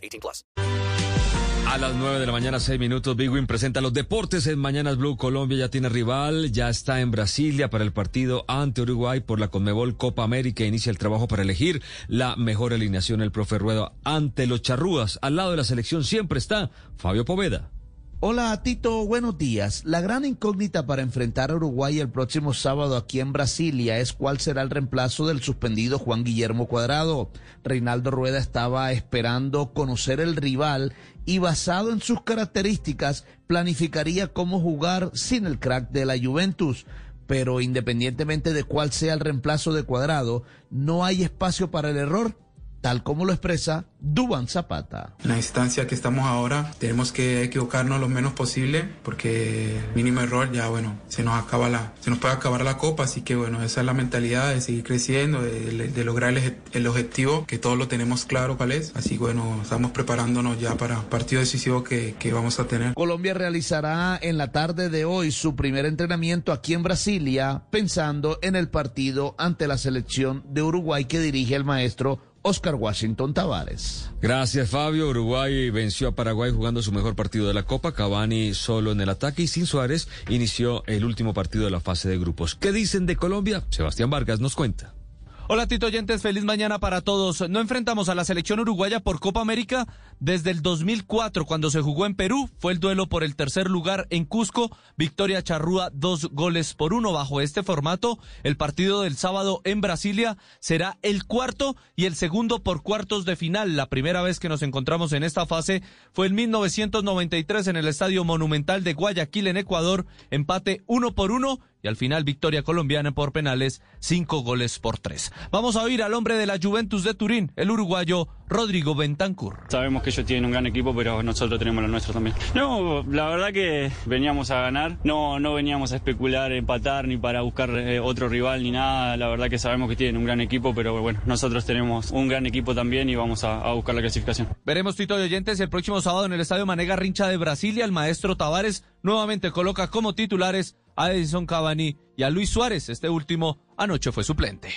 18 plus. A las 9 de la mañana, 6 minutos, Big Win presenta los deportes en Mañanas Blue. Colombia ya tiene rival, ya está en Brasilia para el partido ante Uruguay por la Conmebol Copa América. Inicia el trabajo para elegir la mejor alineación. El profe Rueda ante los charrúas. Al lado de la selección siempre está Fabio Poveda. Hola Tito, buenos días. La gran incógnita para enfrentar a Uruguay el próximo sábado aquí en Brasilia es cuál será el reemplazo del suspendido Juan Guillermo Cuadrado. Reinaldo Rueda estaba esperando conocer el rival y basado en sus características planificaría cómo jugar sin el crack de la Juventus. Pero independientemente de cuál sea el reemplazo de Cuadrado, no hay espacio para el error tal como lo expresa Duban Zapata. En la instancia que estamos ahora, tenemos que equivocarnos lo menos posible, porque mínimo error ya, bueno, se nos acaba la, se nos puede acabar la copa, así que bueno, esa es la mentalidad de seguir creciendo, de, lograr el, el, objetivo, que todos lo tenemos claro cuál es, así que bueno, estamos preparándonos ya para el partido decisivo que, que vamos a tener. Colombia realizará en la tarde de hoy su primer entrenamiento aquí en Brasilia, pensando en el partido ante la selección de Uruguay que dirige el maestro Oscar Washington Tavares. Gracias, Fabio. Uruguay venció a Paraguay jugando su mejor partido de la Copa. Cavani solo en el ataque y sin Suárez inició el último partido de la fase de grupos. ¿Qué dicen de Colombia? Sebastián Vargas nos cuenta. Hola Tito Oyentes, feliz mañana para todos. No enfrentamos a la selección uruguaya por Copa América desde el 2004 cuando se jugó en Perú. Fue el duelo por el tercer lugar en Cusco. Victoria Charrúa, dos goles por uno. Bajo este formato, el partido del sábado en Brasilia será el cuarto y el segundo por cuartos de final. La primera vez que nos encontramos en esta fase fue en 1993 en el Estadio Monumental de Guayaquil en Ecuador. Empate uno por uno y al final victoria colombiana por penales, cinco goles por tres. Vamos a oír al hombre de la Juventus de Turín, el uruguayo Rodrigo Bentancur. Sabemos que ellos tienen un gran equipo, pero nosotros tenemos lo nuestro también. No, la verdad que veníamos a ganar, no, no veníamos a especular, empatar, ni para buscar eh, otro rival, ni nada. La verdad que sabemos que tienen un gran equipo, pero bueno, nosotros tenemos un gran equipo también y vamos a, a buscar la clasificación. Veremos, Tito de Oyentes, el próximo sábado en el Estadio Manega Rincha de Brasilia, el maestro Tavares nuevamente coloca como titulares a Edison Cavani y a Luis Suárez. Este último anoche fue suplente.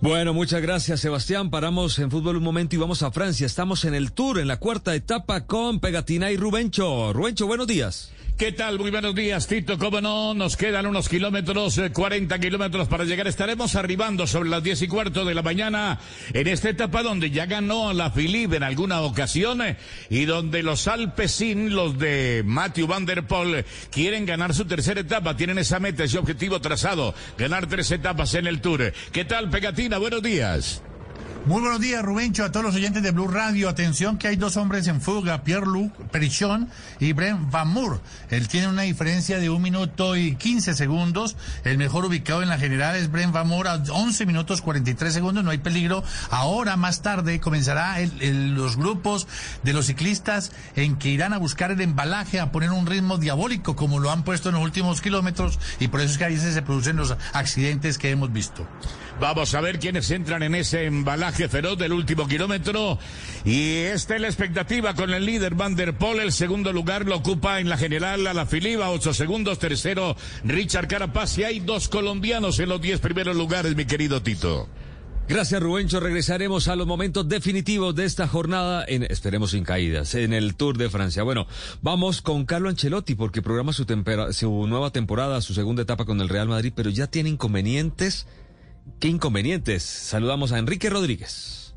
Bueno, muchas gracias Sebastián. Paramos en fútbol un momento y vamos a Francia. Estamos en el Tour, en la cuarta etapa con Pegatina y Rubencho. Rubencho, buenos días. ¿Qué tal? Muy buenos días, Tito. ¿Cómo no? Nos quedan unos kilómetros, 40 eh, kilómetros para llegar. Estaremos arribando sobre las 10 y cuarto de la mañana en esta etapa donde ya ganó la Philippe en alguna ocasión eh, y donde los Alpecin, los de Matthew Van Der Poel, quieren ganar su tercera etapa. Tienen esa meta, ese objetivo trazado, ganar tres etapas en el Tour. ¿Qué tal, Pegatina? Buenos días. Muy buenos días, Rubencho, a todos los oyentes de Blue Radio. Atención que hay dos hombres en fuga, Pierre-Luc Perichon y Brent Van Moor. Él tiene una diferencia de un minuto y 15 segundos. El mejor ubicado en la general es Brent Van Moor a 11 minutos 43 segundos. No hay peligro. Ahora, más tarde, comenzará los grupos de los ciclistas en que irán a buscar el embalaje, a poner un ritmo diabólico, como lo han puesto en los últimos kilómetros. Y por eso es que a se producen los accidentes que hemos visto. Vamos a ver quiénes entran en ese embalaje feroz del último kilómetro. Y esta es la expectativa con el líder Van der Poel. El segundo lugar lo ocupa en la general a la Filiba, ocho segundos. Tercero, Richard Carapaz. Y hay dos colombianos en los diez primeros lugares, mi querido Tito. Gracias, Rubencho. Regresaremos a los momentos definitivos de esta jornada, en, esperemos sin caídas, en el Tour de Francia. Bueno, vamos con Carlo Ancelotti, porque programa su, su nueva temporada, su segunda etapa con el Real Madrid, pero ya tiene inconvenientes ¿Qué inconvenientes? Saludamos a Enrique Rodríguez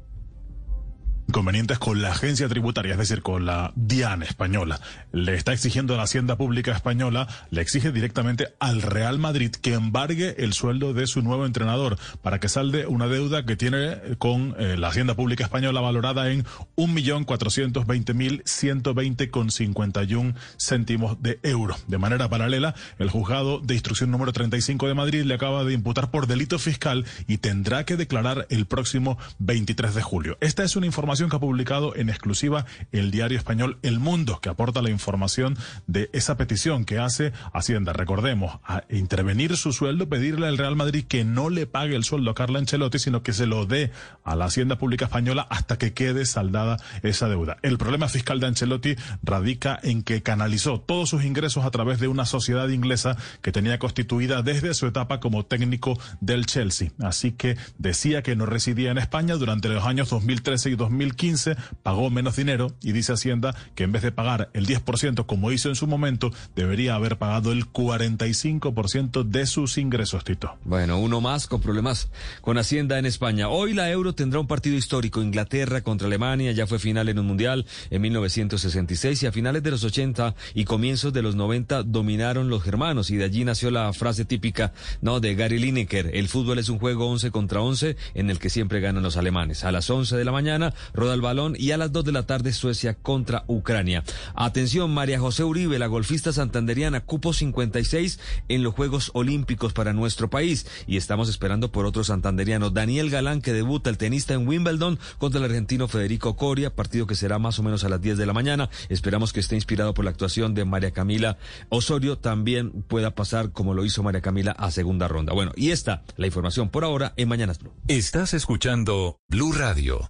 inconvenientes con la agencia tributaria, es decir, con la DIAN española. Le está exigiendo a la Hacienda Pública española, le exige directamente al Real Madrid que embargue el sueldo de su nuevo entrenador para que salde una deuda que tiene con eh, la Hacienda Pública española valorada en 1.420.120 con 51 céntimos de euro. De manera paralela, el juzgado de instrucción número 35 de Madrid le acaba de imputar por delito fiscal y tendrá que declarar el próximo 23 de julio. Esta es una información que ha publicado en exclusiva el diario español El Mundo, que aporta la información de esa petición que hace Hacienda. Recordemos, a intervenir su sueldo, pedirle al Real Madrid que no le pague el sueldo a Carla Ancelotti, sino que se lo dé a la Hacienda Pública Española hasta que quede saldada esa deuda. El problema fiscal de Ancelotti radica en que canalizó todos sus ingresos a través de una sociedad inglesa que tenía constituida desde su etapa como técnico del Chelsea. Así que decía que no residía en España durante los años 2013 y 2015, pagó menos dinero y dice Hacienda que en vez de pagar el 10% como hizo en su momento, debería haber pagado el 45% de sus ingresos, Tito. Bueno, uno más con problemas con Hacienda en España. Hoy la Euro tendrá un partido histórico. Inglaterra contra Alemania, ya fue final en un mundial en 1966 y a finales de los 80 y comienzos de los 90 dominaron los germanos y de allí nació la frase típica no de Gary Lineker, el fútbol es un juego 11 contra 11 en el que siempre ganan los alemanes. A las 11 de la mañana roda el balón y a las 2 de la tarde Suecia contra Ucrania. Atención, María José Uribe, la golfista santanderiana, cupo 56 en los Juegos Olímpicos para nuestro país y estamos esperando por otro santanderiano, Daniel Galán, que debuta el tenista en Wimbledon contra el argentino Federico Coria, partido que será más o menos a las 10 de la mañana. Esperamos que esté inspirado por la actuación de María Camila Osorio, también pueda pasar como lo hizo María Camila a segunda ronda. Bueno, y esta, la información por ahora en Mañanas Blue. Estás escuchando Blue Radio.